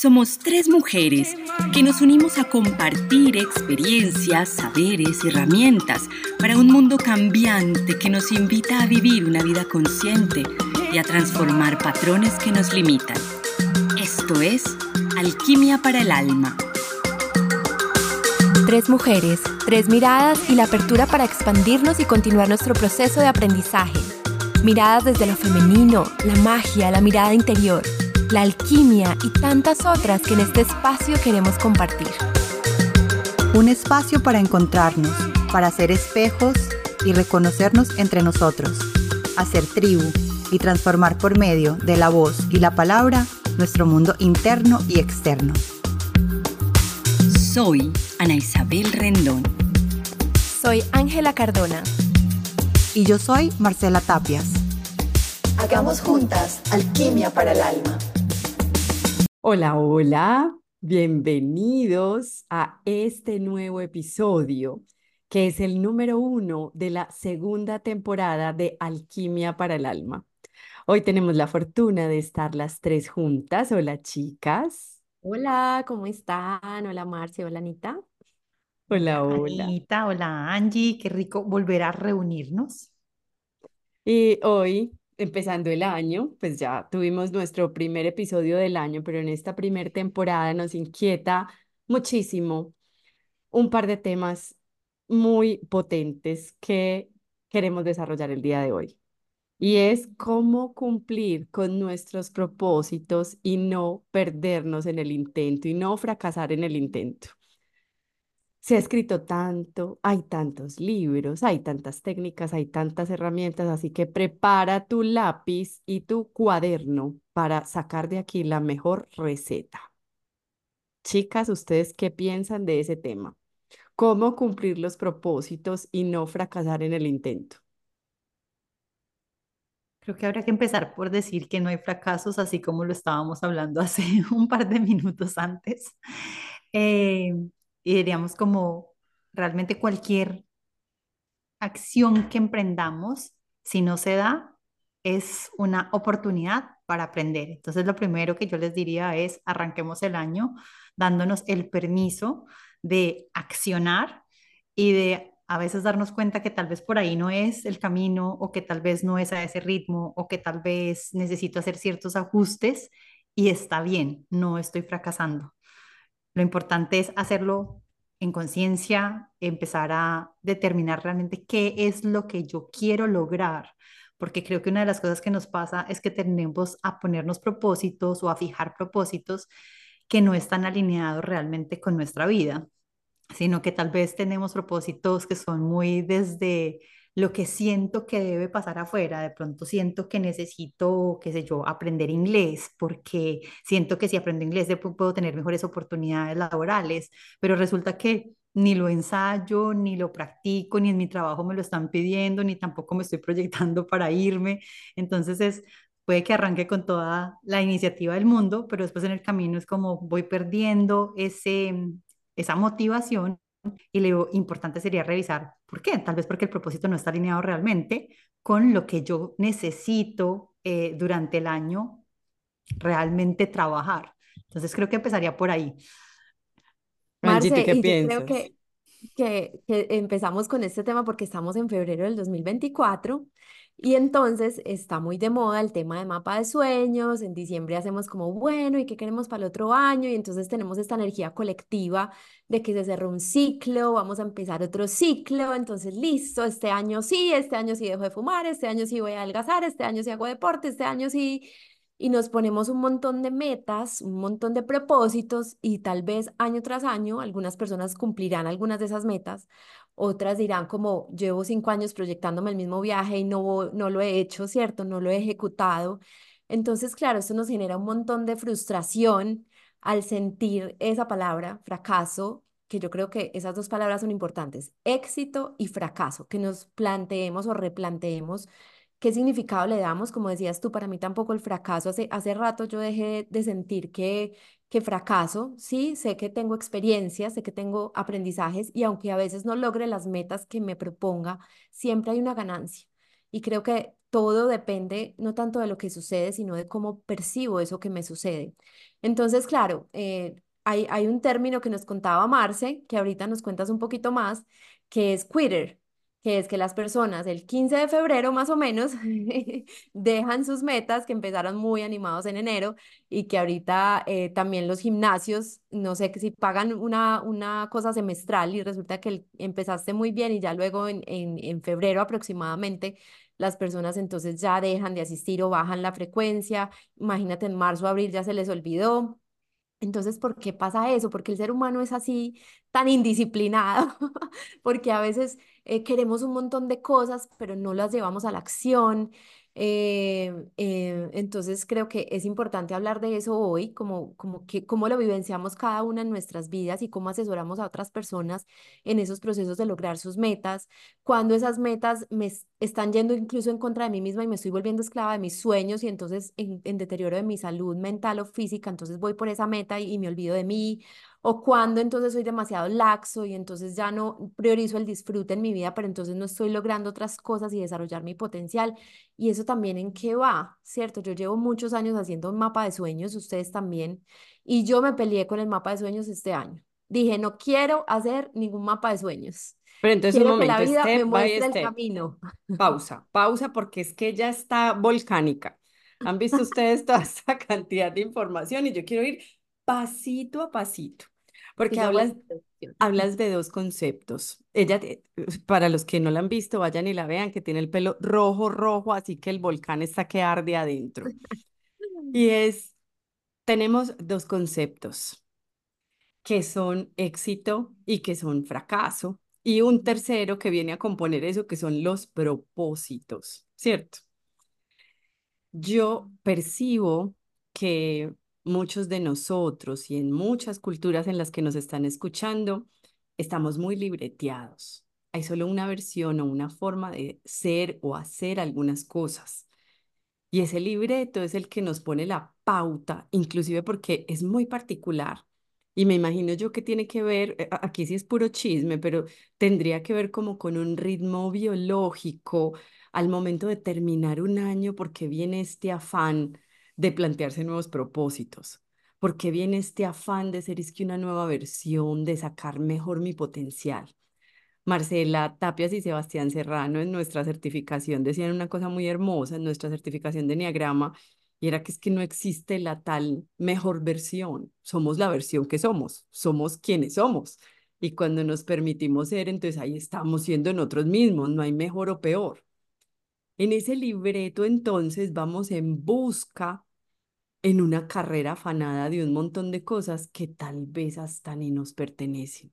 Somos tres mujeres que nos unimos a compartir experiencias, saberes y herramientas para un mundo cambiante que nos invita a vivir una vida consciente y a transformar patrones que nos limitan. Esto es Alquimia para el Alma. Tres mujeres, tres miradas y la apertura para expandirnos y continuar nuestro proceso de aprendizaje. Miradas desde lo femenino, la magia, la mirada interior la alquimia y tantas otras que en este espacio queremos compartir. Un espacio para encontrarnos, para ser espejos y reconocernos entre nosotros, hacer tribu y transformar por medio de la voz y la palabra nuestro mundo interno y externo. Soy Ana Isabel Rendón. Soy Ángela Cardona. Y yo soy Marcela Tapias. Hagamos juntas alquimia para el alma. Hola, hola, bienvenidos a este nuevo episodio, que es el número uno de la segunda temporada de Alquimia para el Alma. Hoy tenemos la fortuna de estar las tres juntas. Hola, chicas. Hola, ¿cómo están? Hola, Marcia. Hola, Anita. Hola, hola. Anita, hola, Angie. Qué rico volver a reunirnos. Y hoy empezando el año, pues ya tuvimos nuestro primer episodio del año, pero en esta primera temporada nos inquieta muchísimo un par de temas muy potentes que queremos desarrollar el día de hoy. Y es cómo cumplir con nuestros propósitos y no perdernos en el intento y no fracasar en el intento. Se ha escrito tanto, hay tantos libros, hay tantas técnicas, hay tantas herramientas, así que prepara tu lápiz y tu cuaderno para sacar de aquí la mejor receta. Chicas, ¿ustedes qué piensan de ese tema? ¿Cómo cumplir los propósitos y no fracasar en el intento? Creo que habría que empezar por decir que no hay fracasos, así como lo estábamos hablando hace un par de minutos antes. Eh, y diríamos como realmente cualquier acción que emprendamos, si no se da, es una oportunidad para aprender. Entonces, lo primero que yo les diría es arranquemos el año dándonos el permiso de accionar y de a veces darnos cuenta que tal vez por ahí no es el camino o que tal vez no es a ese ritmo o que tal vez necesito hacer ciertos ajustes y está bien, no estoy fracasando. Lo importante es hacerlo en conciencia, empezar a determinar realmente qué es lo que yo quiero lograr, porque creo que una de las cosas que nos pasa es que tenemos a ponernos propósitos o a fijar propósitos que no están alineados realmente con nuestra vida, sino que tal vez tenemos propósitos que son muy desde lo que siento que debe pasar afuera. De pronto siento que necesito, qué sé yo, aprender inglés, porque siento que si aprendo inglés puedo tener mejores oportunidades laborales, pero resulta que ni lo ensayo, ni lo practico, ni en mi trabajo me lo están pidiendo, ni tampoco me estoy proyectando para irme. Entonces es, puede que arranque con toda la iniciativa del mundo, pero después en el camino es como voy perdiendo ese, esa motivación y lo importante sería revisar por qué. Tal vez porque el propósito no está alineado realmente con lo que yo necesito eh, durante el año realmente trabajar. Entonces creo que empezaría por ahí. Marce, qué piensas? Creo que, que, que empezamos con este tema porque estamos en febrero del 2024 y entonces está muy de moda el tema de mapa de sueños, en diciembre hacemos como, bueno, ¿y qué queremos para el otro año? Y entonces tenemos esta energía colectiva de que se cerró un ciclo, vamos a empezar otro ciclo, entonces listo, este año sí, este año sí dejo de fumar, este año sí voy a adelgazar, este año sí hago deporte, este año sí y nos ponemos un montón de metas, un montón de propósitos y tal vez año tras año algunas personas cumplirán algunas de esas metas, otras dirán como llevo cinco años proyectándome el mismo viaje y no, no lo he hecho, ¿cierto? No lo he ejecutado. Entonces, claro, esto nos genera un montón de frustración al sentir esa palabra, fracaso, que yo creo que esas dos palabras son importantes, éxito y fracaso, que nos planteemos o replanteemos ¿Qué significado le damos? Como decías tú, para mí tampoco el fracaso, hace, hace rato yo dejé de sentir que, que fracaso, sí, sé que tengo experiencias, sé que tengo aprendizajes y aunque a veces no logre las metas que me proponga, siempre hay una ganancia. y creo que todo depende no tanto de lo que sucede, sino de cómo percibo eso que me sucede. Entonces, claro, eh, hay, hay un término que nos contaba Marce, que ahorita nos cuentas un poquito más, que es quitter, que es que las personas el 15 de febrero más o menos dejan sus metas que empezaron muy animados en enero y que ahorita eh, también los gimnasios, no sé si pagan una, una cosa semestral y resulta que empezaste muy bien y ya luego en, en, en febrero aproximadamente las personas entonces ya dejan de asistir o bajan la frecuencia, imagínate en marzo, abril ya se les olvidó. Entonces, ¿por qué pasa eso? Porque el ser humano es así tan indisciplinado, porque a veces eh, queremos un montón de cosas, pero no las llevamos a la acción. Eh, eh, entonces creo que es importante hablar de eso hoy, como, como que, cómo lo vivenciamos cada una en nuestras vidas y cómo asesoramos a otras personas en esos procesos de lograr sus metas, cuando esas metas me están yendo incluso en contra de mí misma y me estoy volviendo esclava de mis sueños y entonces en, deterioro de mi salud mental o física, entonces voy por esa meta y, y me olvido de mí, o cuando entonces soy demasiado laxo y entonces ya no priorizo el disfrute en mi vida, pero entonces no estoy logrando otras cosas y desarrollar mi potencial. Y eso también en qué va, ¿cierto? Yo llevo muchos años haciendo un mapa de sueños, ustedes también, y yo me peleé con el mapa de sueños este año. Dije, no quiero hacer ningún mapa de sueños. Pero entonces un momento, que la vida me muestre el camino. Pausa, pausa, porque es que ella está volcánica. Han visto ustedes toda esta cantidad de información y yo quiero ir pasito a pasito, porque hablas, hablas de dos conceptos. Ella, para los que no la han visto, vayan y la vean, que tiene el pelo rojo, rojo, así que el volcán está que arde adentro. Y es, tenemos dos conceptos, que son éxito y que son fracaso, y un tercero que viene a componer eso, que son los propósitos, ¿cierto? Yo percibo que muchos de nosotros y en muchas culturas en las que nos están escuchando, estamos muy libreteados. Hay solo una versión o una forma de ser o hacer algunas cosas. Y ese libreto es el que nos pone la pauta, inclusive porque es muy particular. Y me imagino yo que tiene que ver, eh, aquí sí es puro chisme, pero tendría que ver como con un ritmo biológico al momento de terminar un año, porque viene este afán de plantearse nuevos propósitos. porque viene este afán de ser es que una nueva versión, de sacar mejor mi potencial? Marcela Tapias y Sebastián Serrano en nuestra certificación decían una cosa muy hermosa en nuestra certificación de Enneagrama y era que es que no existe la tal mejor versión, somos la versión que somos, somos quienes somos. Y cuando nos permitimos ser, entonces ahí estamos siendo nosotros mismos, no hay mejor o peor. En ese libreto entonces vamos en busca en una carrera afanada de un montón de cosas que tal vez hasta ni nos pertenecen,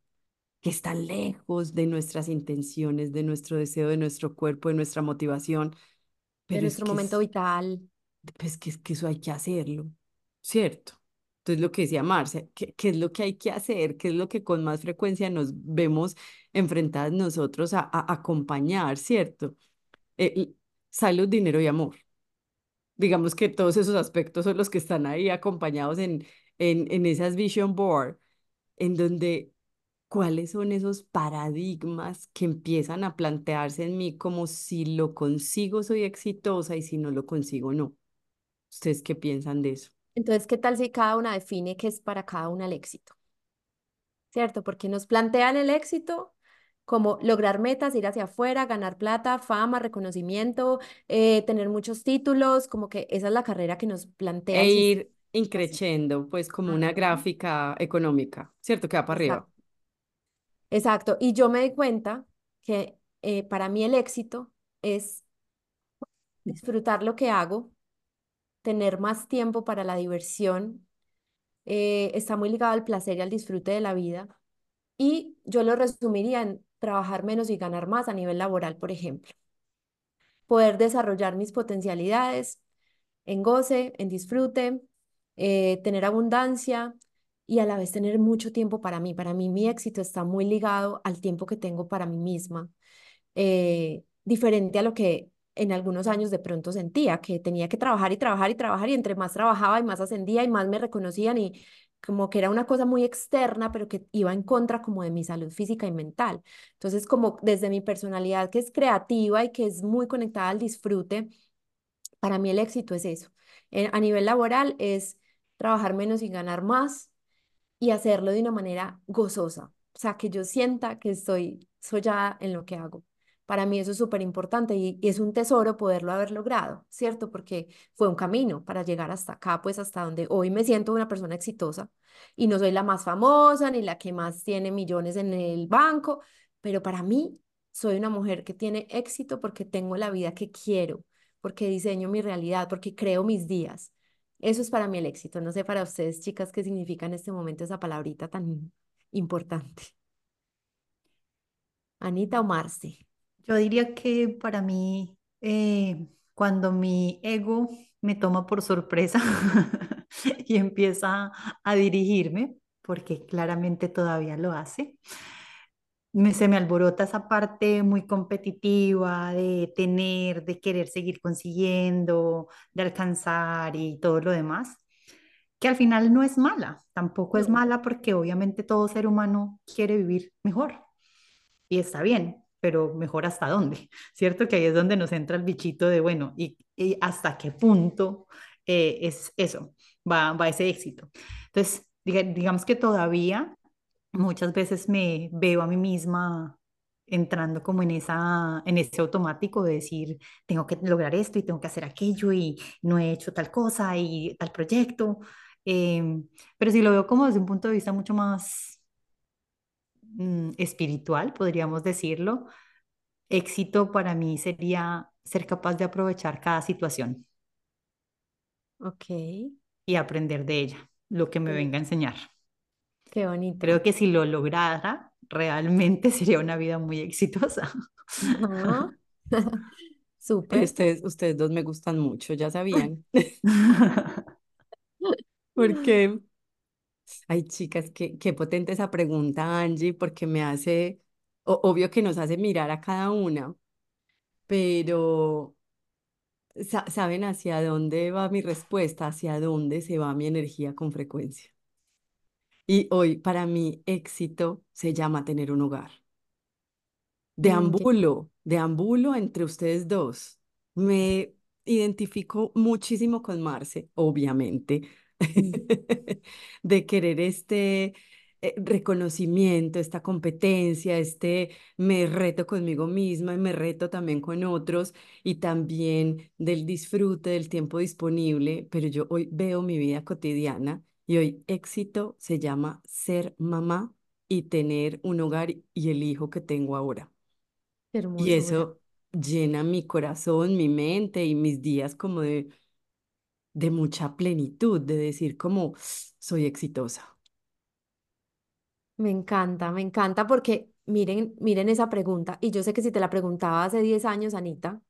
que están lejos de nuestras intenciones, de nuestro deseo, de nuestro cuerpo, de nuestra motivación. Pero de nuestro momento vital. Pues que que eso hay que hacerlo, ¿cierto? Entonces, lo que decía Marcia, ¿qué, ¿qué, es lo que hay que hacer? ¿Qué es lo que con más frecuencia nos vemos enfrentadas nosotros a, acompañar, ¿cierto? Eh, salud, dinero y amor digamos que todos esos aspectos son los que están ahí acompañados en, en, en esas vision board, en donde cuáles son esos paradigmas que empiezan a plantearse en mí como si lo consigo soy exitosa y si no lo consigo no. ¿Ustedes qué piensan de eso? Entonces, ¿qué tal si cada una define qué es para cada una el éxito? ¿Cierto? Porque nos plantean el éxito como lograr metas, ir hacia afuera, ganar plata, fama, reconocimiento, eh, tener muchos títulos, como que esa es la carrera que nos plantea. E ir increciendo, pues como una gráfica económica, ¿cierto? Que va para arriba. Exacto. Y yo me di cuenta que eh, para mí el éxito es disfrutar lo que hago, tener más tiempo para la diversión, eh, está muy ligado al placer y al disfrute de la vida. Y yo lo resumiría en trabajar menos y ganar más a nivel laboral, por ejemplo. Poder desarrollar mis potencialidades en goce, en disfrute, eh, tener abundancia y a la vez tener mucho tiempo para mí. Para mí mi éxito está muy ligado al tiempo que tengo para mí misma, eh, diferente a lo que en algunos años de pronto sentía, que tenía que trabajar y trabajar y trabajar y entre más trabajaba y más ascendía y más me reconocían y como que era una cosa muy externa, pero que iba en contra como de mi salud física y mental. Entonces, como desde mi personalidad que es creativa y que es muy conectada al disfrute, para mí el éxito es eso. a nivel laboral es trabajar menos y ganar más y hacerlo de una manera gozosa. O sea, que yo sienta que estoy soñada en lo que hago. Para mí eso es súper importante y, es un tesoro poderlo haber logrado, ¿cierto? Porque fue un camino para llegar hasta acá, pues hasta donde hoy me siento una persona exitosa y no soy la más famosa ni la que más tiene millones en el banco, pero para mí soy una mujer que tiene éxito porque tengo la vida que quiero, porque diseño mi realidad, porque creo mis días. Eso es para mí el éxito. No sé para ustedes, chicas, qué significa en este momento esa palabrita tan importante. Anita o Marce. Yo diría que para mí, eh, cuando mi ego me toma por sorpresa y empieza a dirigirme, porque claramente todavía lo hace, me, se me alborota esa parte muy competitiva de tener, de querer seguir consiguiendo, de alcanzar y todo lo demás, que al final no es mala, tampoco es mala porque obviamente todo ser humano quiere vivir mejor y está bien, pero mejor hasta dónde, ¿cierto? Que ahí es donde nos entra el bichito de, bueno, ¿y, hasta qué punto eh, es eso? Va, va ese éxito. Entonces, digamos que todavía muchas veces me veo a mí misma entrando como en esa en ese automático de decir tengo que lograr esto y tengo que hacer aquello y no he hecho tal cosa y tal proyecto em, pero si lo veo como desde un punto de vista mucho más Mm, espiritual, podríamos decirlo, éxito para mí sería ser capaz de aprovechar cada situación. Ok. Y aprender de ella, lo que me venga a enseñar. Qué bonito. Creo que si lo lograra, realmente sería una vida muy exitosa. Súper. Ustedes, ustedes dos me gustan mucho, ya sabían. Porque Ay, chicas, qué, qué potente esa pregunta, Angie, porque me hace, obvio que nos hace mirar a cada una, pero ¿saben hacia dónde va mi respuesta? ¿Hacia dónde se va mi energía con frecuencia? Y hoy, para mí, éxito se llama tener un hogar. Mm, deambulo, deambulo entre ustedes dos. Me identifico muchísimo con Marce, obviamente. de querer este eh, reconocimiento, esta competencia, este me reto conmigo misma y me reto también con otros y también del disfrute del tiempo disponible, pero yo hoy veo mi vida cotidiana y hoy éxito se llama ser mamá y tener un hogar y el hijo que tengo ahora. Y eso llena mi corazón, mi mente y mis días como de de mucha plenitud, de decir como soy exitosa. Me encanta, me encanta porque miren, miren esa pregunta. Y yo sé que si te la preguntaba hace 10 años, Anita,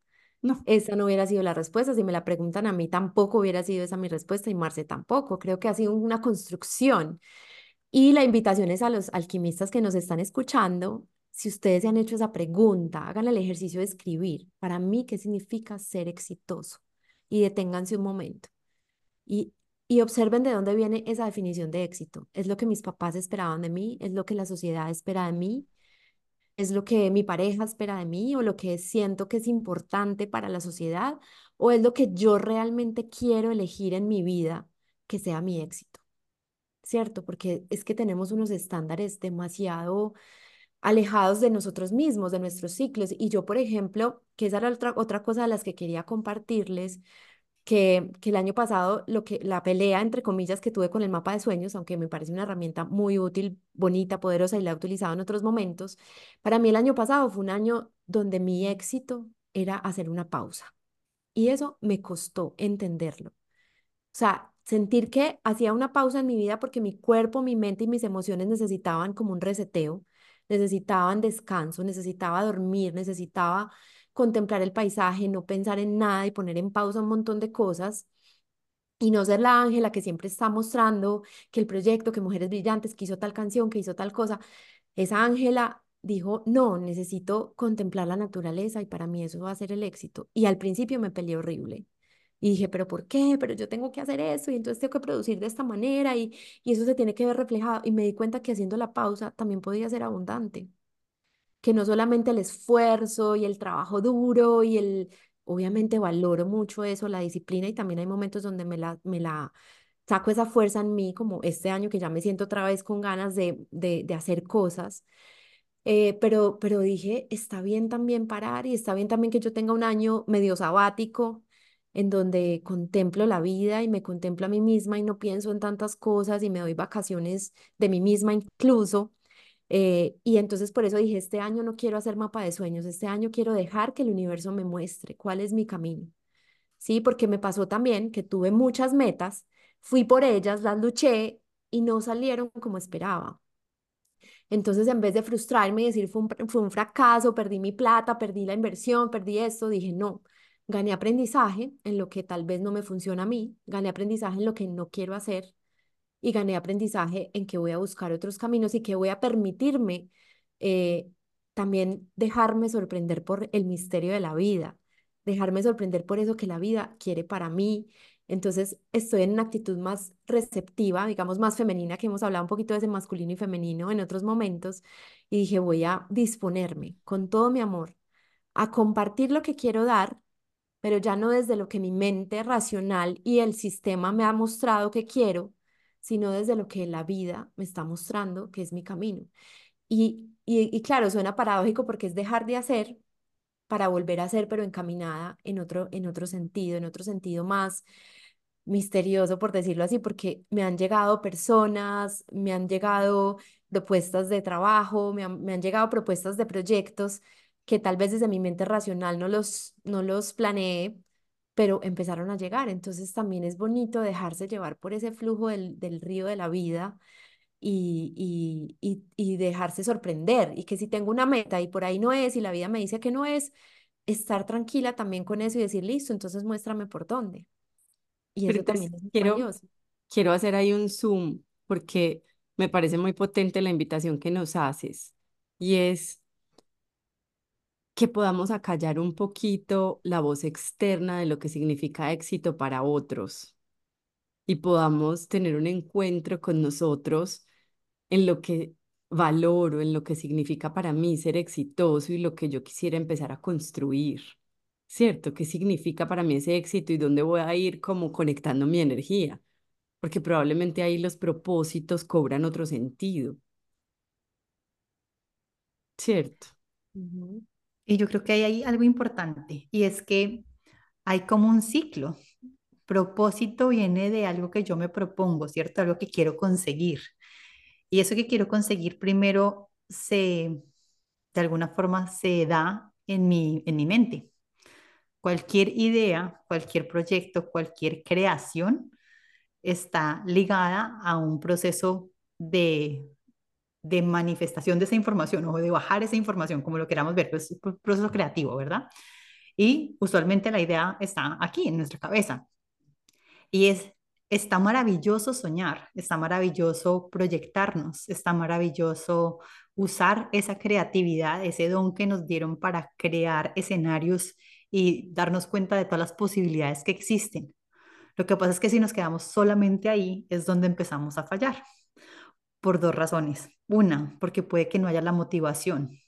no. Esa no hubiera sido la respuesta. Si me la preguntan a mí, tampoco hubiera sido esa mi respuesta y Marce tampoco. Creo que ha sido una construcción. Y la invitación es a los alquimistas que nos están escuchando. Si ustedes se han hecho esa pregunta, hagan el ejercicio de escribir. Para mí, ¿qué significa ser exitoso? Y deténganse un momento y, y observen de dónde viene esa definición de éxito. ¿Es lo que mis papás esperaban de mí? ¿Es lo que la sociedad espera de mí? ¿Es lo que mi pareja espera de mí o lo que siento que es importante para la sociedad? ¿O es lo que yo realmente quiero elegir en mi vida que sea mi éxito? ¿Cierto? Porque es que tenemos unos estándares demasiado alejados de nosotros mismos, de nuestros ciclos. Y yo, por ejemplo, que esa era otra, otra cosa de las que quería compartirles, que, que, el año pasado lo que, la pelea, entre comillas, que tuve con el mapa de sueños, aunque me parece una herramienta muy útil, bonita, poderosa y la he utilizado en otros momentos, para mí el año pasado fue un año donde mi éxito era hacer una pausa. Y eso me costó entenderlo. O sea, sentir que hacía una pausa en mi vida porque mi cuerpo, mi mente y mis emociones necesitaban como un reseteo, necesitaban descanso, necesitaba dormir, necesitaba contemplar el paisaje, no pensar en nada y poner en pausa un montón de cosas y no ser la Ángela que siempre está mostrando que el proyecto, que Mujeres Brillantes, que hizo tal canción, que hizo tal cosa. Esa Ángela dijo, no, necesito contemplar la naturaleza y para mí eso va a ser el éxito. Y al principio me peleé horrible. Y dije, pero ¿por qué? Pero yo tengo que hacer eso y entonces tengo que producir de esta manera y, y eso se tiene que ver reflejado. Y me di cuenta que haciendo la pausa también podía ser abundante, que no solamente el esfuerzo y el trabajo duro y el, obviamente valoro mucho eso, la disciplina y también hay momentos donde me la, me la saco esa fuerza en mí, como este año que ya me siento otra vez con ganas de, de, hacer cosas. Eh, pero, pero dije, está bien también parar y está bien también que yo tenga un año medio sabático en donde contemplo la vida y me contemplo a mí misma y no pienso en tantas cosas y me doy vacaciones de mí misma incluso. Eh, y entonces por eso dije, este año no quiero hacer mapa de sueños, este año quiero dejar que el universo me muestre cuál es mi camino. Sí, porque me pasó también que tuve muchas metas, fui por ellas, las luché y no salieron como esperaba. Entonces, en vez de frustrarme y decir fue un, fue un fracaso, perdí mi plata, perdí la inversión, perdí esto, dije no, gané aprendizaje en lo que tal vez no me funciona a mí, gané aprendizaje en lo que no quiero hacer y gané aprendizaje en que voy a buscar otros caminos y que voy a permitirme eh, también dejarme sorprender por el misterio de la vida, dejarme sorprender por eso que la vida quiere para mí. Entonces estoy en una actitud más receptiva, digamos más femenina, que hemos hablado un poquito de ese masculino y femenino en otros momentos, y dije, voy a disponerme con todo mi amor a compartir lo que quiero dar pero ya no desde lo que mi mente racional y el sistema me ha mostrado que quiero, sino desde lo que la vida me está mostrando que es mi camino. Y, y, claro, suena paradójico porque es dejar de hacer para volver a hacer, pero encaminada en otro, en otro sentido, en otro sentido más misterioso, por decirlo así, porque me han llegado personas, me han llegado propuestas de trabajo, me han, me han llegado propuestas de proyectos que tal vez desde mi mente racional no los, no los planeé, pero empezaron a llegar. Entonces también es bonito dejarse llevar por ese flujo del, del río de la vida y, y, y, dejarse sorprender. Y que si tengo una meta y por ahí no es y la vida me dice que no es, estar tranquila también con eso y decir, listo, entonces muéstrame por dónde. Y eso también es quiero, quiero hacer ahí un zoom porque me parece muy potente la invitación que nos haces. Y es que podamos acallar un poquito la voz externa de lo que significa éxito para otros y podamos tener un encuentro con nosotros en lo que valoro, en lo que significa para mí ser exitoso y lo que yo quisiera empezar a construir. ¿Cierto? ¿Qué significa para mí ese éxito y dónde voy a ir como conectando mi energía? Porque probablemente ahí los propósitos cobran otro sentido. ¿Cierto? Y yo creo que hay algo importante y es que hay como un ciclo. Propósito viene de algo que yo me propongo, ¿cierto? Algo que quiero conseguir. Y eso que quiero conseguir primero se, de alguna forma, se da en mi, en mi mente. Cualquier idea, cualquier proyecto, cualquier creación está ligada a un proceso de de manifestación de esa información o de bajar esa información, como lo queramos ver, pues es un proceso creativo, ¿verdad? Y usualmente la idea está aquí en nuestra cabeza. Y es, está maravilloso soñar, está maravilloso proyectarnos, está maravilloso usar esa creatividad, ese don que nos dieron para crear escenarios y darnos cuenta de todas las posibilidades que existen. Lo que pasa es que si nos quedamos solamente ahí es donde empezamos a fallar por dos razones. Una, porque puede que no haya la motivación.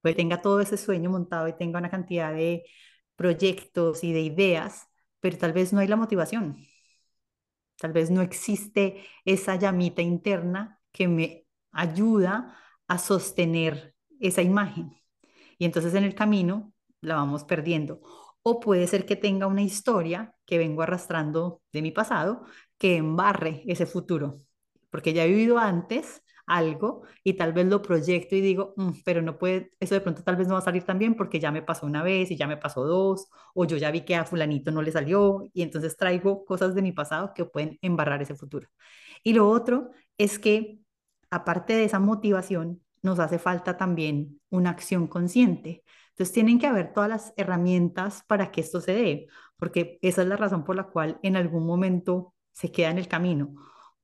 Puede que tenga todo ese sueño montado y tenga una cantidad de proyectos y de ideas, pero tal vez no hay la motivación. Tal vez no existe esa llamita interna que me ayuda a sostener esa imagen. Y entonces en el camino la vamos perdiendo. O puede ser que tenga una historia que vengo arrastrando de mi pasado que embarre ese futuro porque ya he vivido antes algo y tal vez lo proyecto y digo, mm, pero no puede, eso de pronto tal vez no va a salir tan bien porque ya me pasó una vez y ya me pasó dos, o yo ya vi que a fulanito no le salió y entonces traigo cosas de mi pasado que pueden embarrar ese futuro. Y lo otro es que aparte de esa motivación, nos hace falta también una acción consciente. Entonces tienen que haber todas las herramientas para que esto se dé, porque esa es la razón por la cual en algún momento se queda en el camino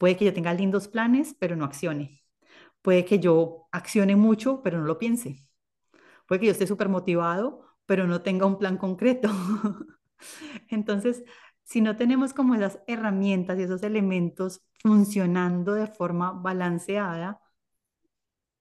Puede que yo tenga lindos planes, pero no accione. Puede que yo accione mucho, pero no lo piense. Puede que yo esté súper motivado, pero no tenga un plan concreto. Entonces, si no tenemos como esas herramientas y esos elementos funcionando de forma balanceada,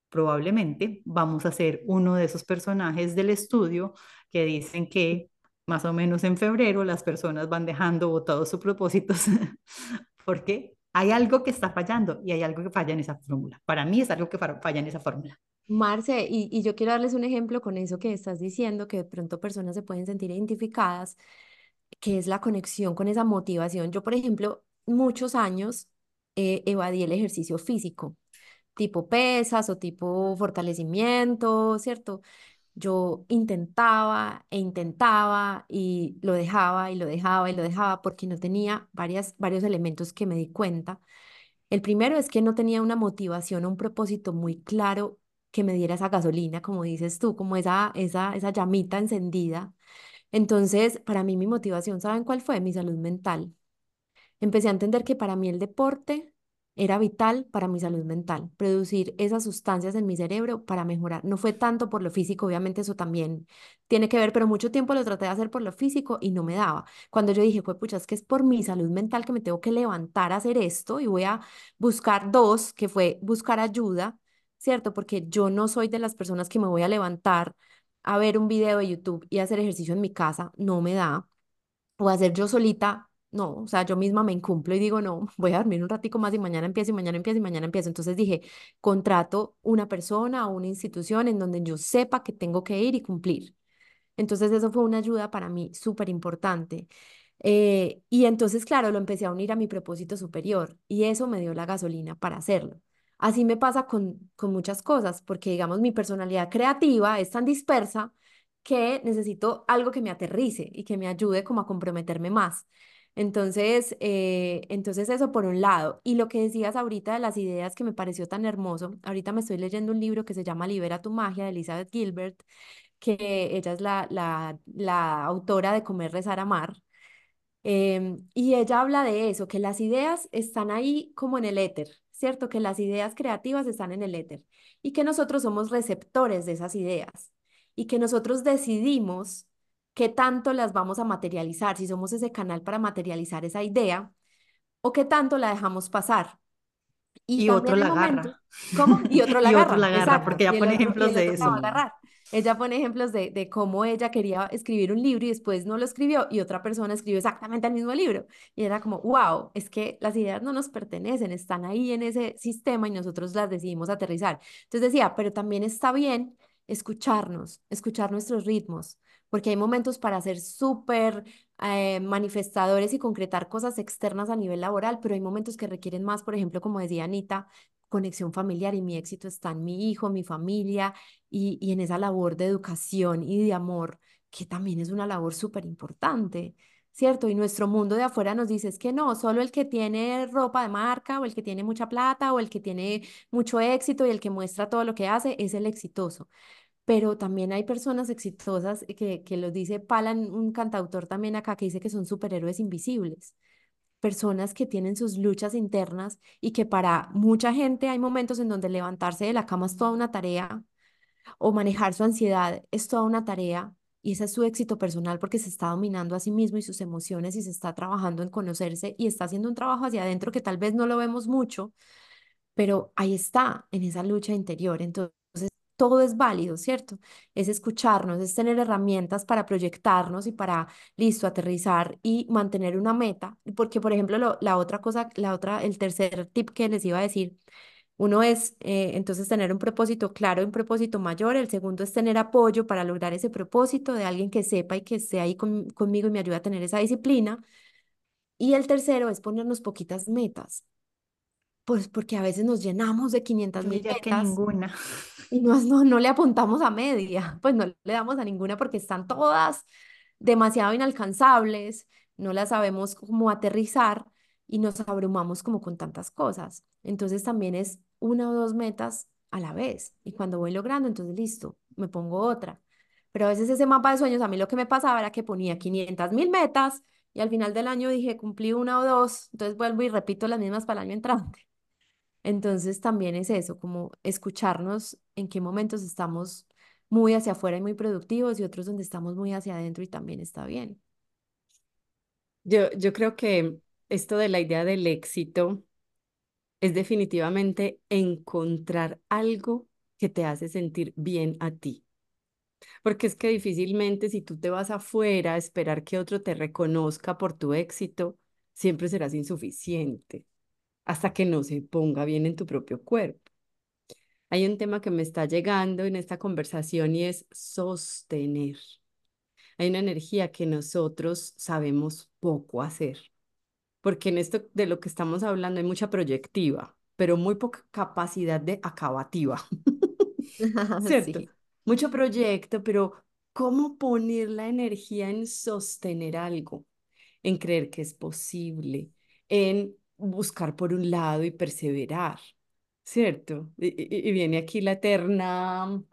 probablemente vamos a ser uno de esos personajes del estudio que dicen que más o menos en febrero las personas van dejando votados sus propósitos porque hay algo que está fallando y hay algo que falla en esa fórmula. Para mí es algo que falla en esa fórmula. Marce, y, y yo quiero darles un ejemplo con eso que estás diciendo, que de pronto personas se pueden sentir identificadas, que es la conexión con esa motivación. Yo, por ejemplo, muchos años eh, evadí el ejercicio físico, tipo pesas o tipo fortalecimiento, ¿cierto? Yo intentaba e intentaba y lo dejaba y lo dejaba y lo dejaba porque no tenía varias, varios elementos que me di cuenta. El primero es que no tenía una motivación o un propósito muy claro que me diera esa gasolina, como dices tú, como esa, esa, esa llamita encendida. Entonces, para mí mi motivación, ¿saben cuál fue? Mi salud mental. Empecé a entender que para mí el deporte era vital para mi salud mental, producir esas sustancias en mi cerebro para mejorar. No fue tanto por lo físico, obviamente eso también tiene que ver, pero mucho tiempo lo traté de hacer por lo físico y no me daba. Cuando yo dije, pues pucha, es que es por mi salud mental que me tengo que levantar a hacer esto y voy a buscar dos, que fue buscar ayuda, ¿cierto? Porque yo no soy de las personas que me voy a levantar a ver un video de YouTube y hacer ejercicio en mi casa, no me da. O hacer yo solita no, o sea, yo misma me incumplo y digo, no, voy a dormir un ratico más y mañana empiezo y mañana empiezo y mañana empiezo. Entonces dije, contrato una persona o una institución en donde yo sepa que tengo que ir y cumplir. Entonces eso fue una ayuda para mí súper importante. Eh, y entonces, claro, lo empecé a unir a mi propósito superior y eso me dio la gasolina para hacerlo. Así me pasa con, con muchas cosas, porque digamos, mi personalidad creativa es tan dispersa que necesito algo que me aterrice y que me ayude como a comprometerme más. Entonces, eh, entonces eso por un lado. Y lo que decías ahorita de las ideas que me pareció tan hermoso, ahorita me estoy leyendo un libro que se llama Libera tu magia de Elizabeth Gilbert, que ella es la, la, la autora de Comer, Rezar, Amar. Em, y ella habla de eso, que las ideas están ahí como en el éter, ¿cierto? Que las ideas creativas están en el éter y que nosotros somos receptores de esas ideas y que nosotros decidimos qué tanto las vamos a materializar, si somos ese canal para materializar esa idea, o qué tanto la dejamos pasar. Y, otro la agarra. ¿Cómo? Y otro la y Otro la agarra, porque ella pone ejemplos de eso. Ella pone ejemplos de, de cómo ella quería escribir un libro y después no lo escribió y otra persona escribió exactamente el mismo libro. Y era como, wow, es que las ideas no nos pertenecen, están ahí en ese sistema y nosotros las decidimos aterrizar. Entonces decía, pero también está bien escucharnos, escuchar nuestros ritmos, porque hay momentos para ser súper eh, manifestadores y concretar cosas externas a nivel laboral, pero hay momentos que requieren más, por ejemplo, como decía Anita, conexión familiar y mi éxito está en mi hijo, mi familia y, y en esa labor de educación y de amor, que también es una labor súper importante. ¿cierto? Y nuestro mundo de afuera nos dice es que no, solo el que tiene ropa de marca o el que tiene mucha plata o el que tiene mucho éxito y el que muestra todo lo que hace es el exitoso pero también hay personas exitosas que, que los dice Palan, un cantautor también acá, que dice que son superhéroes invisibles, personas que tienen sus luchas internas y que para mucha gente hay momentos en donde levantarse de la cama es toda una tarea o manejar su ansiedad es toda una tarea y ese es su éxito personal porque se está dominando a sí mismo y sus emociones y se está trabajando en conocerse y está haciendo un trabajo hacia adentro que tal vez no lo vemos mucho, pero ahí está en esa lucha interior. Entonces, todo es válido, ¿cierto? Es escucharnos, es tener herramientas para proyectarnos y para, listo, aterrizar y mantener una meta. Porque, por ejemplo, la otra cosa, la otra, el tercer tip que les iba a decir, uno es eh, entonces tener un propósito claro, un propósito mayor. El segundo es tener apoyo para lograr ese propósito de alguien que sepa y que esté ahí conmigo y me ayude a tener esa disciplina. Y el tercero es ponernos poquitas metas. Pues porque a veces nos llenamos de 500 mil metas. que ninguna y no, no, no le apuntamos a media, pues no le damos a ninguna porque están todas demasiado inalcanzables, no las sabemos cómo aterrizar y nos abrumamos como con tantas cosas. Entonces también es una o dos metas a la vez y cuando voy logrando, entonces listo, me pongo otra. Pero a veces ese mapa de sueños, a mí lo que me pasaba era que ponía 500 mil metas y al final del año dije, cumplí una o dos, entonces vuelvo y repito las mismas para el año entrante. Entonces también es eso, como escucharnos en qué momentos estamos muy hacia afuera y muy productivos y otros donde estamos muy hacia adentro y también está bien. Yo, yo creo que esto de la idea del éxito es definitivamente encontrar algo que te hace sentir bien a ti. Porque es que difícilmente si tú te vas afuera a esperar que otro te reconozca por tu éxito, siempre serás insuficiente hasta que no se ponga bien en tu propio cuerpo. Hay un tema que me está llegando en esta conversación y es sostener. Hay una energía que nosotros sabemos poco hacer, porque en esto de lo que estamos hablando hay mucha proyectiva, pero muy poca capacidad de acabativa. ¿Cierto? Mucho proyecto, pero ¿cómo poner la energía en sostener algo? En creer que es posible, en buscar por un lado y perseverar, ¿cierto? Y, viene aquí la eterna,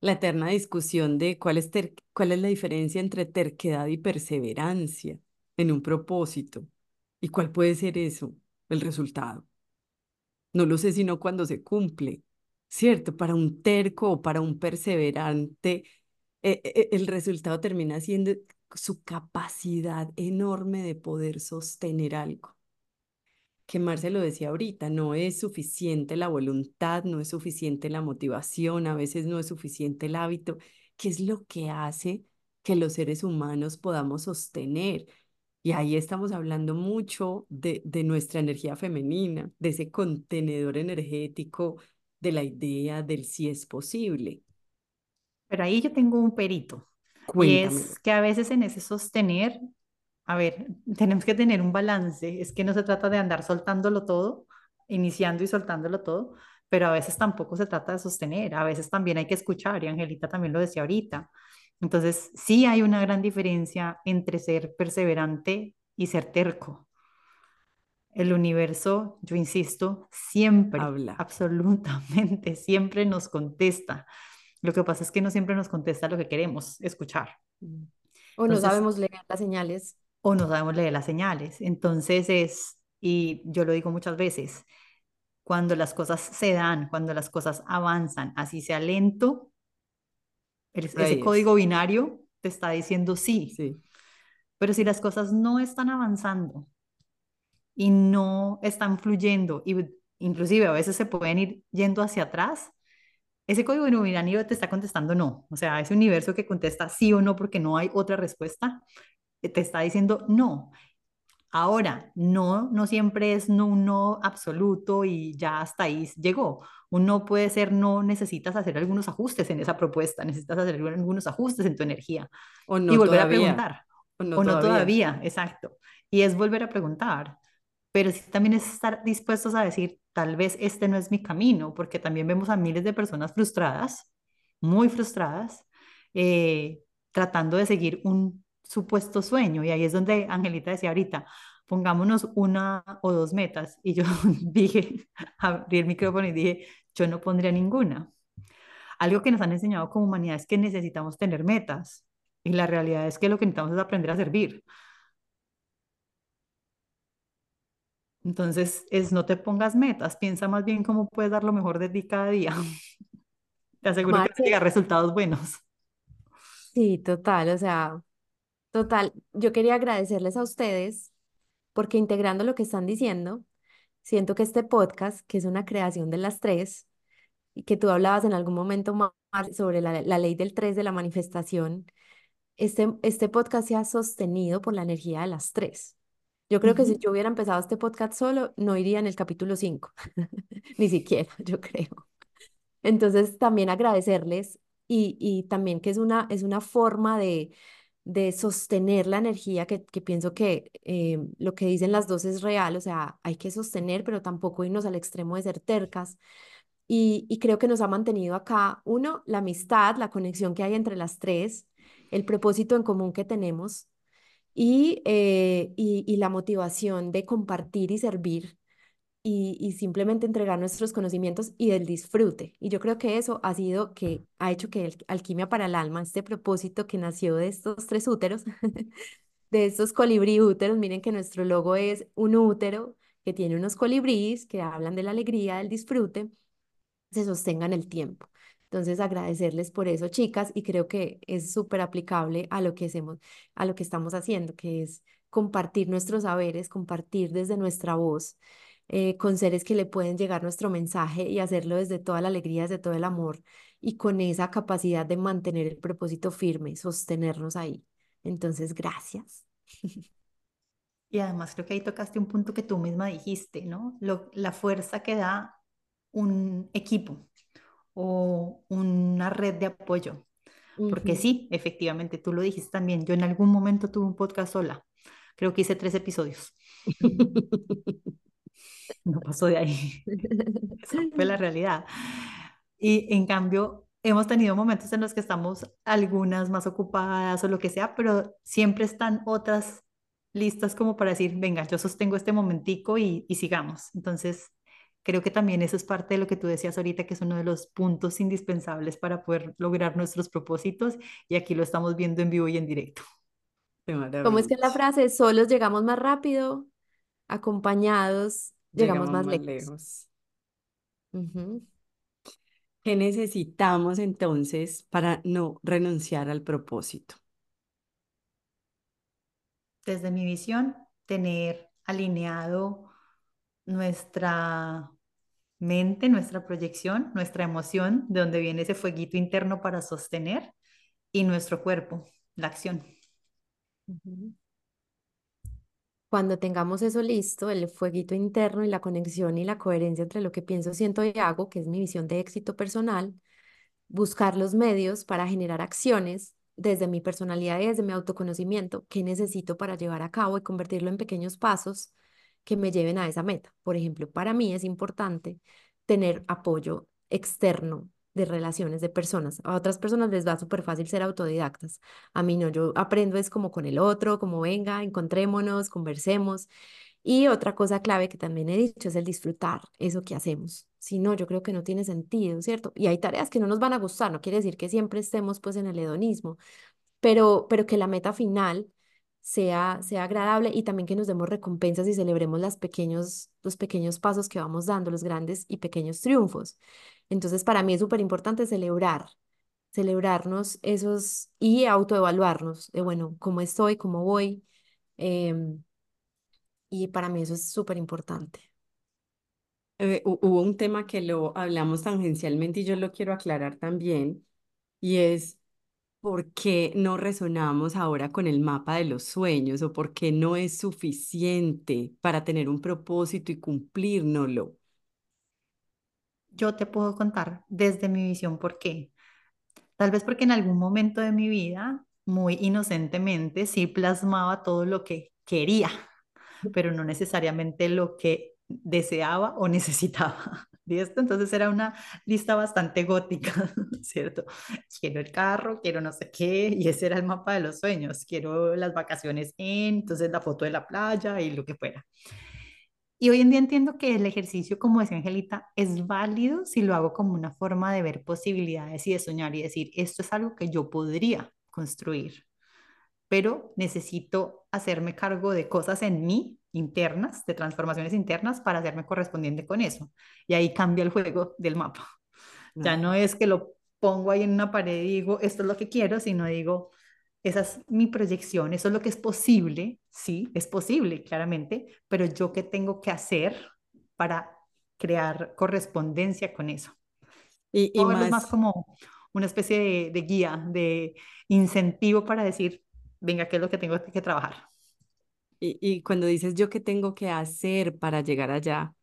la eterna discusión de cuál es, cuál es la diferencia entre terquedad y perseverancia en un propósito y cuál puede ser eso, el resultado. No lo sé sino cuando se cumple, ¿cierto? Para un terco o para un perseverante, e, e, el resultado termina siendo su capacidad enorme de poder sostener algo que Marce lo decía ahorita, no es suficiente la voluntad, no es suficiente la motivación, a veces no es suficiente el hábito, ¿Qué es lo que hace que los seres humanos podamos sostener. Y ahí estamos hablando mucho de, de nuestra energía femenina, de ese contenedor energético, de la idea del si es posible. Pero ahí yo tengo un perito. Y es que a veces en ese sostener a ver, tenemos que tener un balance, es que no se trata de andar soltándolo todo, iniciando y soltándolo todo, pero a veces tampoco se trata de sostener, a veces también hay que escuchar, y Angelita también lo decía ahorita. Entonces, sí hay una gran diferencia entre ser perseverante y ser terco. El universo, yo insisto, siempre, Habla. absolutamente, siempre nos contesta. Lo que pasa es que no siempre nos contesta lo que queremos escuchar. O no sabemos leer las señales o no sabemos leer las señales. Entonces es, y yo lo digo muchas veces, cuando las cosas se dan, cuando las cosas avanzan, así sea lento, ese código binario te está diciendo sí. sí. Pero si las cosas no están avanzando y no están fluyendo, y inclusive a veces se pueden ir yendo hacia atrás, ese código binario te está contestando no. O sea, ese universo que contesta sí o no porque no hay otra respuesta, te está diciendo no. Ahora, no, no siempre es no, un no absoluto y ya hasta ahí llegó. Un no puede ser no, necesitas hacer algunos ajustes en esa propuesta, necesitas hacer algunos ajustes en tu energía. O no y volver a preguntar. O no, todavía. exacto. Y es volver a preguntar. Pero sí también es estar dispuestos a decir, tal vez este no es mi camino, porque también vemos a miles de personas frustradas, muy frustradas, eh, tratando de seguir un supuesto sueño. Y ahí es donde Angelita decía ahorita, pongámonos una o dos metas. Y yo dije, abrí el micrófono y dije, yo no pondría ninguna. Algo que nos han enseñado como humanidad es que necesitamos tener metas. Y la realidad es que lo que necesitamos es aprender a servir. Entonces, es no te pongas metas, piensa más bien cómo puedes dar lo mejor de ti cada día. Te aseguro que te resultados buenos. Sí, total, o sea, Total, yo quería agradecerles a ustedes porque integrando lo que están diciendo, siento que este podcast, que es una creación de las tres, y que tú hablabas en algún momento más sobre la, ley del tres de la manifestación, este, este podcast se ha sostenido por la energía de las tres. Yo creo que si yo hubiera empezado este podcast solo, no iría en el capítulo 5, ni siquiera, yo creo. Entonces, también agradecerles y, y también que es una, es una forma de, de sostener la energía, que, pienso que eh, lo que dicen las dos es real, o sea, hay que sostener, pero tampoco irnos al extremo de ser tercas. Y, creo que nos ha mantenido acá, uno, la amistad, la conexión que hay entre las tres, el propósito en común que tenemos y, eh, y la motivación de compartir y servir y, simplemente entregar nuestros conocimientos y del disfrute. Y yo creo que eso ha sido que ha hecho que el, Alquimia para el Alma, este propósito que nació de estos tres úteros, de estos colibrí úteros, miren que nuestro logo es un útero que tiene unos colibríes que hablan de la alegría, del disfrute, se sostenga en el tiempo. Entonces, agradecerles por eso, chicas, y creo que es súper aplicable a lo que hacemos, a lo que estamos haciendo, que es compartir nuestros saberes, compartir desde nuestra voz eh, con seres que le pueden llegar nuestro mensaje y hacerlo desde toda la alegría, desde todo el amor y con esa capacidad de mantener el propósito firme, sostenernos ahí. Entonces, gracias. Y además creo que ahí tocaste un punto que tú misma dijiste, ¿no? la fuerza que da un equipo o una red de apoyo. Porque sí, efectivamente, tú lo dijiste también. Yo en algún momento tuve un podcast sola. Creo que hice tres episodios. no pasó de ahí. Esa fue la realidad. Y en cambio, hemos tenido momentos en los que estamos algunas más ocupadas o lo que sea, pero siempre están otras listas como para decir, venga, yo sostengo este momentico y, y sigamos. Entonces, creo que también eso es parte de lo que tú decías ahorita, que es uno de los puntos indispensables para poder lograr nuestros propósitos y aquí lo estamos viendo en vivo y en directo. ¿Cómo es que la frase? Solos llegamos más rápido, acompañados llegamos, más, lejos. ¿Qué necesitamos entonces para no renunciar al propósito? Desde mi visión, tener alineado nuestra mente, nuestra proyección, nuestra emoción, de donde viene ese fueguito interno para sostener, y nuestro cuerpo, la acción. Cuando tengamos eso listo, el fueguito interno y la conexión y la coherencia entre lo que pienso, siento y hago, que es mi visión de éxito personal, buscar los medios para generar acciones desde mi personalidad y desde mi autoconocimiento que necesito para llevar a cabo y convertirlo en pequeños pasos que me lleven a esa meta. Por ejemplo, para mí es importante tener apoyo externo de relaciones de personas. A otras personas les va súper fácil ser autodidactas. A mí no, yo aprendo es como con el otro, como venga, encontrémonos, conversemos. Y otra cosa clave que también he dicho es el disfrutar eso que hacemos. Si no, yo creo que no tiene sentido, ¿cierto? Y hay tareas que no nos van a gustar, no quiere decir que siempre estemos pues en el hedonismo, pero, pero que la meta final sea, sea agradable y también que nos demos recompensas y celebremos las pequeños, los pequeños pasos que vamos dando, los grandes y pequeños triunfos. Entonces, para mí es súper importante celebrar, celebrarnos esos y autoevaluarnos bueno, cómo estoy, cómo voy. Em, y para mí eso es súper importante. Eh, hubo un tema que lo hablamos tangencialmente y yo lo quiero aclarar también, y es por qué no resonamos ahora con el mapa de los sueños o por qué no es suficiente para tener un propósito y cumplírnoslo yo te puedo contar desde mi visión por qué. Tal vez porque en algún momento de mi vida, muy inocentemente, sí plasmaba todo lo que quería, pero no necesariamente lo que deseaba o necesitaba. ¿Y esto? Entonces era una lista bastante gótica, ¿cierto? Quiero el carro, quiero no sé qué, y ese era el mapa de los sueños. Quiero las vacaciones en, entonces la foto de la playa y lo que fuera. Y hoy en día entiendo que el ejercicio, como decía Angelita, es válido si lo hago como una forma de ver posibilidades y de soñar y decir, esto es algo que yo podría construir, pero necesito hacerme cargo de cosas en mí internas, de transformaciones internas para hacerme correspondiente con eso. Y ahí cambia el juego del mapa. Ya no es que lo pongo ahí en una pared y digo, esto es lo que quiero, sino digo, esa es mi proyección, eso es lo que es posible, sí, es posible, claramente, pero yo qué tengo que hacer para crear correspondencia con eso. Y, y más... más... como una especie de, de, guía, de incentivo para decir, venga, ¿qué es lo que tengo que trabajar? Y, y cuando dices yo qué tengo que hacer para llegar allá,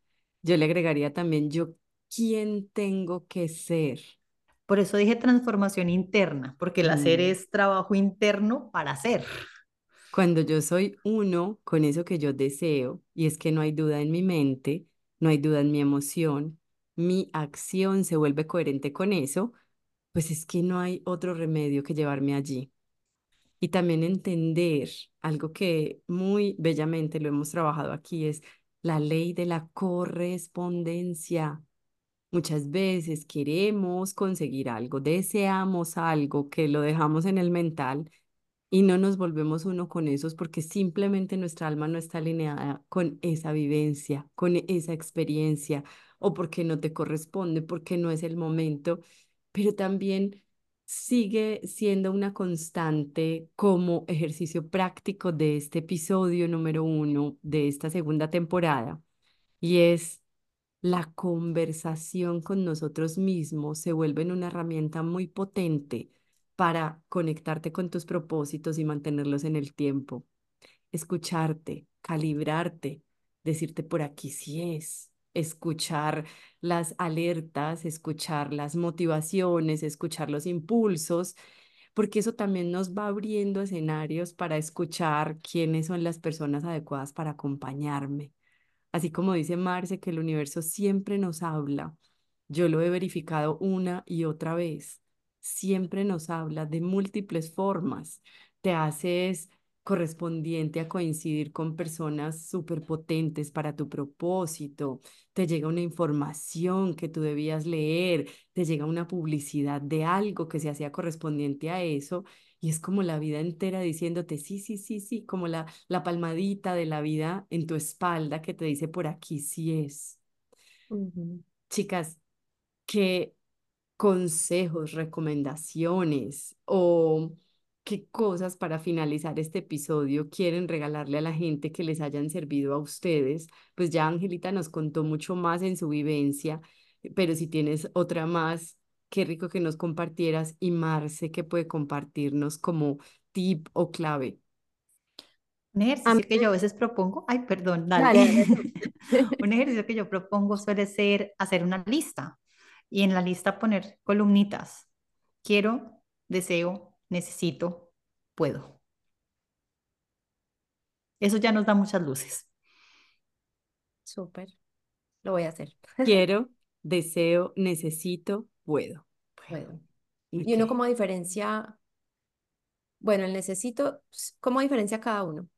yo le agregaría también yo quién tengo que ser por eso dije transformación interna, porque el hacer mm. es trabajo interno para hacer. Cuando yo soy uno con eso que yo deseo, y es que no hay duda en mi mente, no hay duda en mi emoción, mi acción se vuelve coherente con eso, pues es que no hay otro remedio que llevarme allí. Y también entender algo que muy bellamente lo hemos trabajado aquí es la ley de la correspondencia. Muchas veces queremos conseguir algo, deseamos algo que lo dejamos en el mental y no nos volvemos uno con esos porque simplemente nuestra alma no está alineada con esa vivencia, con esa experiencia o porque no te corresponde, porque no es el momento. pero también sigue siendo una constante como ejercicio práctico de este episodio número uno de esta segunda temporada y es la conversación con nosotros mismos se vuelve una herramienta muy potente para conectarte con tus propósitos y mantenerlos en el tiempo. Escucharte, calibrarte, decirte por aquí si es, escuchar las alertas, escuchar las motivaciones, escuchar los impulsos, porque eso también nos va abriendo escenarios para escuchar quiénes son las personas adecuadas para acompañarme. Así como dice Marce, que el universo siempre nos habla. Yo lo he verificado una y otra vez. Siempre nos habla de múltiples formas. Te haces correspondiente a coincidir con personas súper potentes para tu propósito, te llega una información que tú debías leer, te llega una publicidad de algo que se hacía correspondiente a eso y es como la vida entera diciéndote sí, sí, sí, sí, como la, la palmadita de la vida en tu espalda que te dice por aquí sí es. Chicas, ¿qué consejos, recomendaciones o qué cosas para finalizar este episodio quieren regalarle a la gente que les hayan servido a ustedes. Pues ya Angelita nos contó mucho más en su vivencia, pero si tienes otra más, qué rico que nos compartieras y Marce que puede compartirnos como tip o clave. Un ejercicio que yo a veces propongo, ay, perdón, dale. Un ejercicio que yo propongo suele ser hacer una lista y en la lista poner columnitas. Quiero, deseo, necesito, puedo. Eso ya nos da muchas luces. Súper. Lo voy a hacer. Quiero, deseo, necesito, puedo. Puedo. Y uno como diferencia, bueno, el necesito, ¿cómo diferencia cada uno?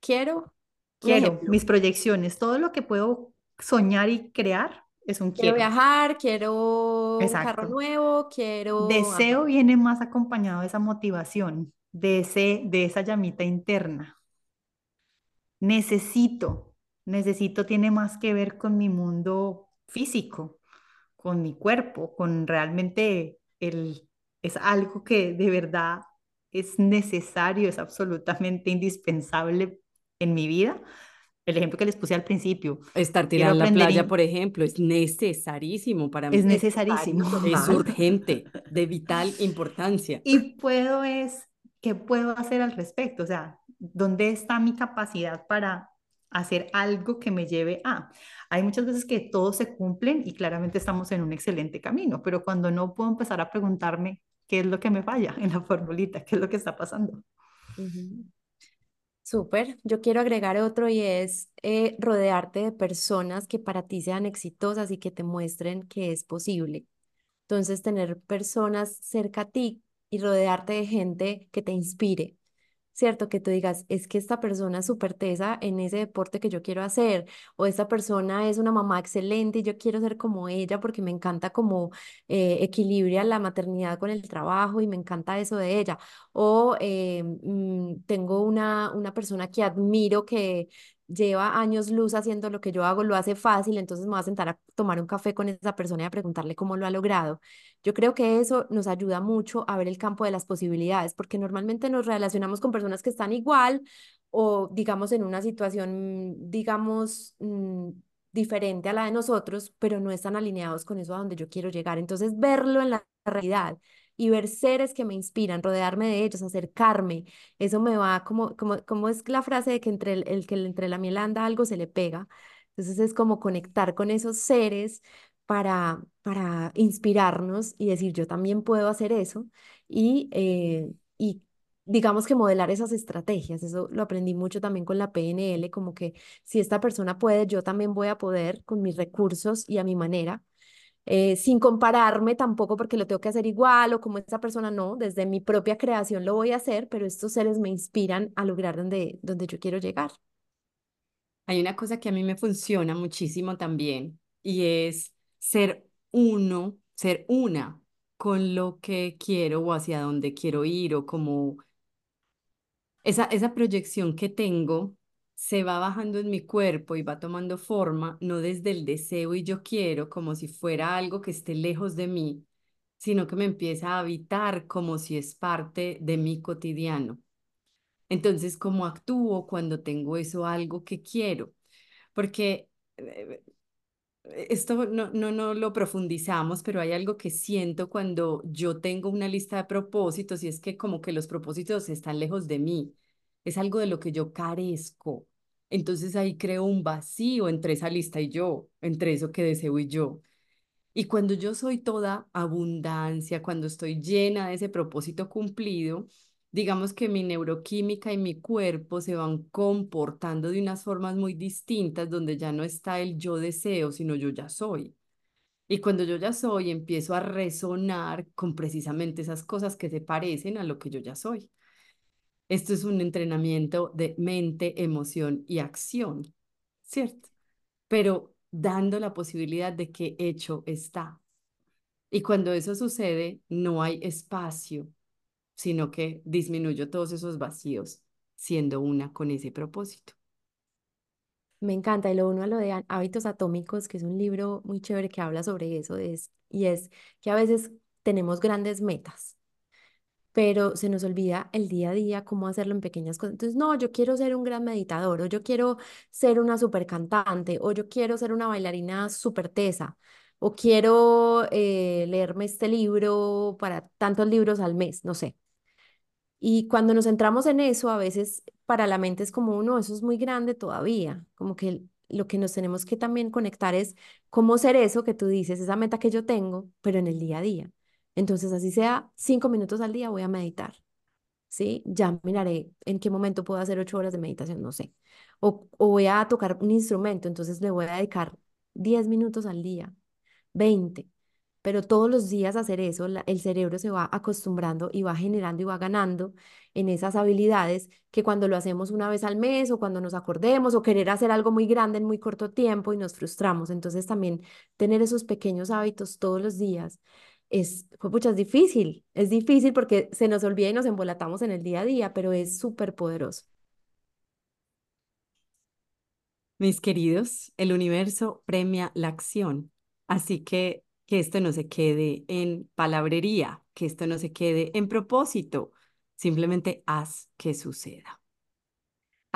Quiero. Quiero, mis proyecciones, todo lo que puedo soñar y crear, es un quiero. viajar, quiero un carro nuevo, quiero... Deseo viene más acompañado de esa motivación, de, ese, de esa llamita interna. Necesito, necesito tiene más que ver con mi mundo físico, con mi cuerpo, con realmente el, es algo que de verdad es necesario, es absolutamente indispensable en mi vida el ejemplo que les puse al principio. Estar tirando en la playa, por ejemplo, es necesarísimo para mí. Es necesarísimo. Es urgente, de vital importancia. Y puedo es, ¿qué puedo hacer al respecto? O sea, ¿dónde está mi capacidad para hacer algo que me lleve a? Hay muchas veces que todos se cumplen y claramente estamos en un excelente camino, pero cuando no puedo empezar a preguntarme qué es lo que me falla en la formulita, qué es lo que está pasando. Súper. Yo quiero agregar otro y es eh, rodearte de personas que para ti sean exitosas y que te muestren que es posible. Entonces, tener personas cerca a ti y rodearte de gente que te inspire, ¿cierto? Que tú digas, es que esta persona es súper tesa en ese deporte que yo quiero hacer, o esta persona es una mamá excelente y yo quiero ser como ella porque me encanta como eh, equilibria la maternidad con el trabajo y me encanta eso de ella, o eh, mm, tengo una, una persona que admiro que lleva años luz haciendo lo que yo hago, lo hace fácil, entonces me voy a sentar a tomar un café con esa persona y a preguntarle cómo lo ha logrado. Yo creo que eso nos ayuda mucho a ver el campo de las posibilidades, porque normalmente nos relacionamos con personas que están igual o digamos en una situación, digamos, mm, diferente a la de nosotros, pero no están alineados con eso a donde yo quiero llegar. Entonces, verlo en la realidad y ver seres que me inspiran, rodearme de ellos, acercarme, eso me va como, como, como es la frase de que entre el, que entre la miel anda algo se le pega. Entonces es como conectar con esos seres para, para inspirarnos y decir, yo también puedo hacer eso y, eh, y digamos que modelar esas estrategias. Eso lo aprendí mucho también con la PNL, como que si esta persona puede, yo también voy a poder con mis recursos y a mi manera. Eh, sin compararme tampoco porque lo tengo que hacer igual o como esa persona, no, desde mi propia creación lo voy a hacer, pero estos seres me inspiran a lograr donde, donde yo quiero llegar. Hay una cosa que a mí me funciona muchísimo también y es ser uno, ser una con lo que quiero o hacia dónde quiero ir o como esa, esa proyección que tengo se va bajando en mi cuerpo y va tomando forma, no desde el deseo y yo quiero, como si fuera algo que esté lejos de mí, sino que me empieza a habitar como si es parte de mi cotidiano. Entonces, ¿cómo actúo cuando tengo eso algo que quiero? Porque eh, esto no, no, no lo profundizamos, pero hay algo que siento cuando yo tengo una lista de propósitos y es que como que los propósitos están lejos de mí. Es algo de lo que yo carezco. Entonces ahí creo un vacío entre esa lista y yo, entre eso que deseo y yo. Y cuando yo soy toda abundancia, cuando estoy llena de ese propósito cumplido, digamos que mi neuroquímica y mi cuerpo se van comportando de unas formas muy distintas, donde ya no está el yo deseo, sino yo ya soy. Y cuando yo ya soy, empiezo a resonar con precisamente esas cosas que se parecen a lo que yo ya soy. Esto es un entrenamiento de mente, emoción y acción, ¿cierto? Pero dando la posibilidad de que hecho está. Y cuando eso sucede, no hay espacio sino que disminuyo todos esos vacíos siendo una con ese propósito. Me encanta, y lo uno a lo de hábitos atómicos, que es un libro muy chévere que habla sobre eso, es, y es que a veces tenemos grandes metas, pero se nos olvida el día a día cómo hacerlo en pequeñas cosas. Entonces, no, yo quiero ser un gran meditador, o yo quiero ser una super cantante, o yo quiero ser una bailarina super tesa, o quiero eh, leerme este libro para tantos libros al mes, no sé. Y cuando nos centramos en eso, a veces para la mente es como, no, eso es muy grande todavía, como que lo que nos tenemos que también conectar es cómo ser eso que tú dices, esa meta que yo tengo, pero en el día a día. Entonces, así sea cinco minutos al día, voy a meditar. ¿Sí? Ya miraré en qué momento puedo hacer ocho horas de meditación, no sé. O, o voy a tocar un instrumento, entonces le voy a dedicar diez minutos al día, veinte pero todos los días hacer eso, el cerebro se va acostumbrando y va generando y va ganando en esas habilidades que cuando lo hacemos una vez al mes o cuando nos acordemos o querer hacer algo muy grande en muy corto tiempo y nos frustramos. Entonces también tener esos pequeños hábitos todos los días es, pues, es difícil, es difícil porque se nos olvida y nos embolatamos en el día a día, pero es súper poderoso. Mis queridos, el universo premia la acción, así que que esto no se quede en palabrería, que esto no se quede en propósito, simplemente haz que suceda.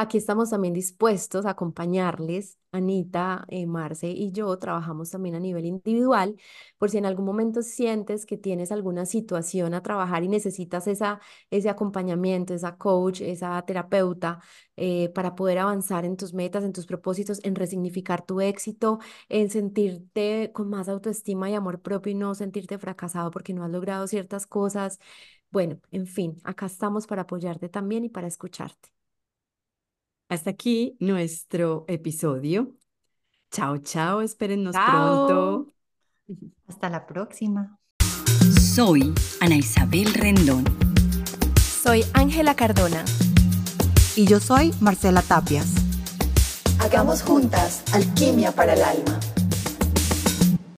Aquí estamos también dispuestos a acompañarles. Anita, eh, Marce y yo trabajamos también a nivel individual, por si en algún momento sientes que tienes alguna situación a trabajar y necesitas esa, ese acompañamiento, esa coach, esa terapeuta, eh, para poder avanzar en tus metas, en tus propósitos, en resignificar tu éxito, en sentirte con más autoestima y amor propio y no sentirte fracasado porque no has logrado ciertas cosas. Bueno, en fin, acá estamos para apoyarte también y para escucharte. Hasta aquí nuestro episodio. Chao, chao, espérennos pronto. Hasta la próxima. Soy Ana Isabel Rendón. Soy Ángela Cardona. Y yo soy Marcela Tapias. Hagamos juntas alquimia para el alma.